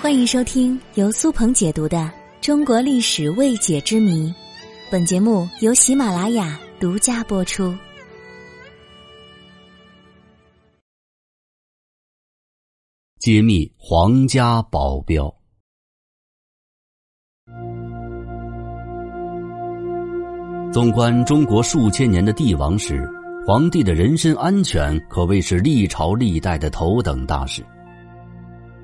欢迎收听由苏鹏解读的《中国历史未解之谜》，本节目由喜马拉雅独家播出。揭秘皇家保镖。纵观中国数千年的帝王史，皇帝的人身安全可谓是历朝历代的头等大事。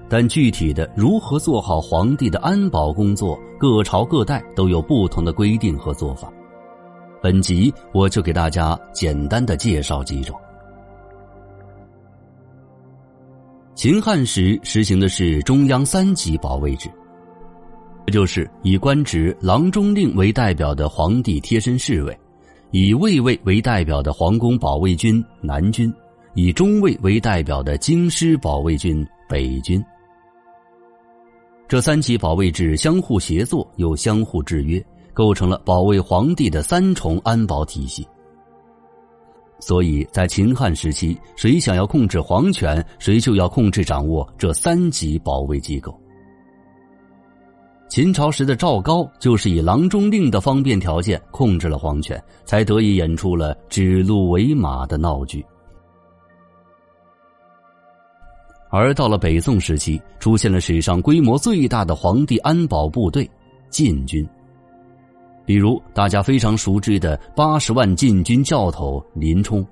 但具体的如何做好皇帝的安保工作，各朝各代都有不同的规定和做法。本集我就给大家简单的介绍几种。秦汉时实行的是中央三级保卫制，这就是以官职郎中令为代表的皇帝贴身侍卫，以卫尉为代表的皇宫保卫军南军，以中尉为代表的京师保卫军北军。这三级保卫制相互协作又相互制约，构成了保卫皇帝的三重安保体系。所以在秦汉时期，谁想要控制皇权，谁就要控制掌握这三级保卫机构。秦朝时的赵高就是以郎中令的方便条件控制了皇权，才得以演出了指鹿为马的闹剧。而到了北宋时期，出现了史上规模最大的皇帝安保部队——禁军。比如大家非常熟知的八十万禁军教头林冲，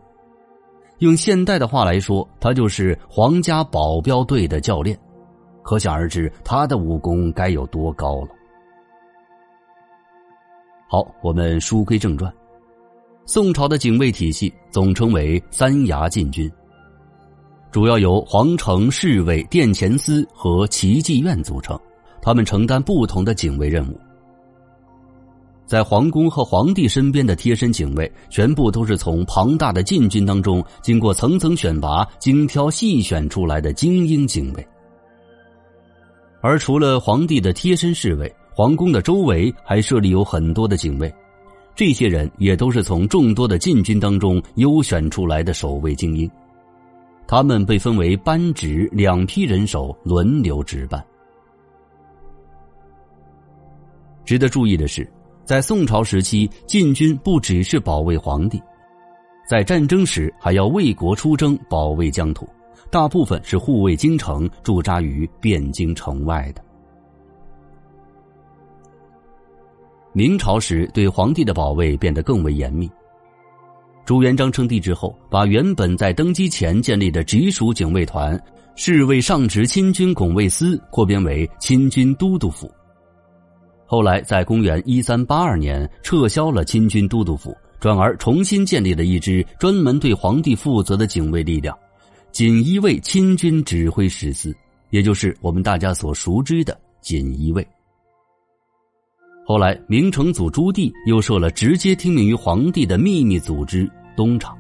用现代的话来说，他就是皇家保镖队的教练。可想而知，他的武功该有多高了。好，我们书归正传，宋朝的警卫体系总称为三衙禁军。主要由皇城侍卫、殿前司和奇妓院组成，他们承担不同的警卫任务。在皇宫和皇帝身边的贴身警卫，全部都是从庞大的禁军当中经过层层选拔、精挑细选出来的精英警卫。而除了皇帝的贴身侍卫，皇宫的周围还设立有很多的警卫，这些人也都是从众多的禁军当中优选出来的守卫精英。他们被分为班职两批人手轮流值班。值得注意的是，在宋朝时期，禁军不只是保卫皇帝，在战争时还要为国出征，保卫疆土，大部分是护卫京城，驻扎于汴京城外的。明朝时，对皇帝的保卫变得更为严密。朱元璋称帝之后，把原本在登基前建立的直属警卫团——侍卫上职亲军拱卫司，扩编为亲军都督府。后来，在公元一三八二年，撤销了亲军都督府，转而重新建立了一支专门对皇帝负责的警卫力量——锦衣卫亲军指挥使司，也就是我们大家所熟知的锦衣卫。后来，明成祖朱棣又设了直接听命于皇帝的秘密组织东厂。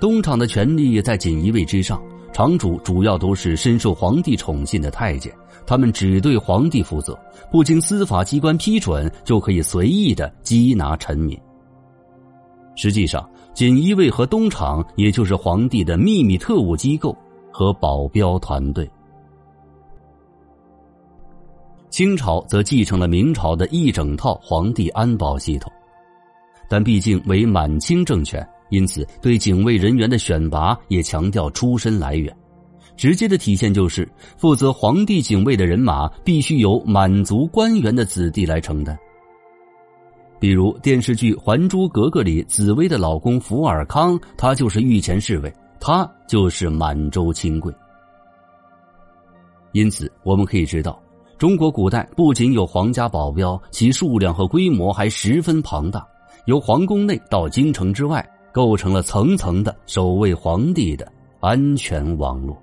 东厂的权力在锦衣卫之上，厂主主要都是深受皇帝宠信的太监，他们只对皇帝负责，不经司法机关批准就可以随意的缉拿臣民。实际上，锦衣卫和东厂也就是皇帝的秘密特务机构和保镖团队。清朝则继承了明朝的一整套皇帝安保系统，但毕竟为满清政权，因此对警卫人员的选拔也强调出身来源。直接的体现就是，负责皇帝警卫的人马必须由满族官员的子弟来承担。比如电视剧《还珠格格》里，紫薇的老公福尔康，他就是御前侍卫，他就是满洲亲贵。因此，我们可以知道。中国古代不仅有皇家保镖，其数量和规模还十分庞大，由皇宫内到京城之外，构成了层层的守卫皇帝的安全网络。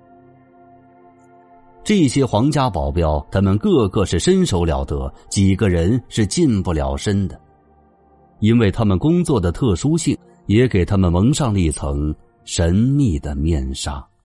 这些皇家保镖，他们个个是身手了得，几个人是近不了身的，因为他们工作的特殊性，也给他们蒙上了一层神秘的面纱。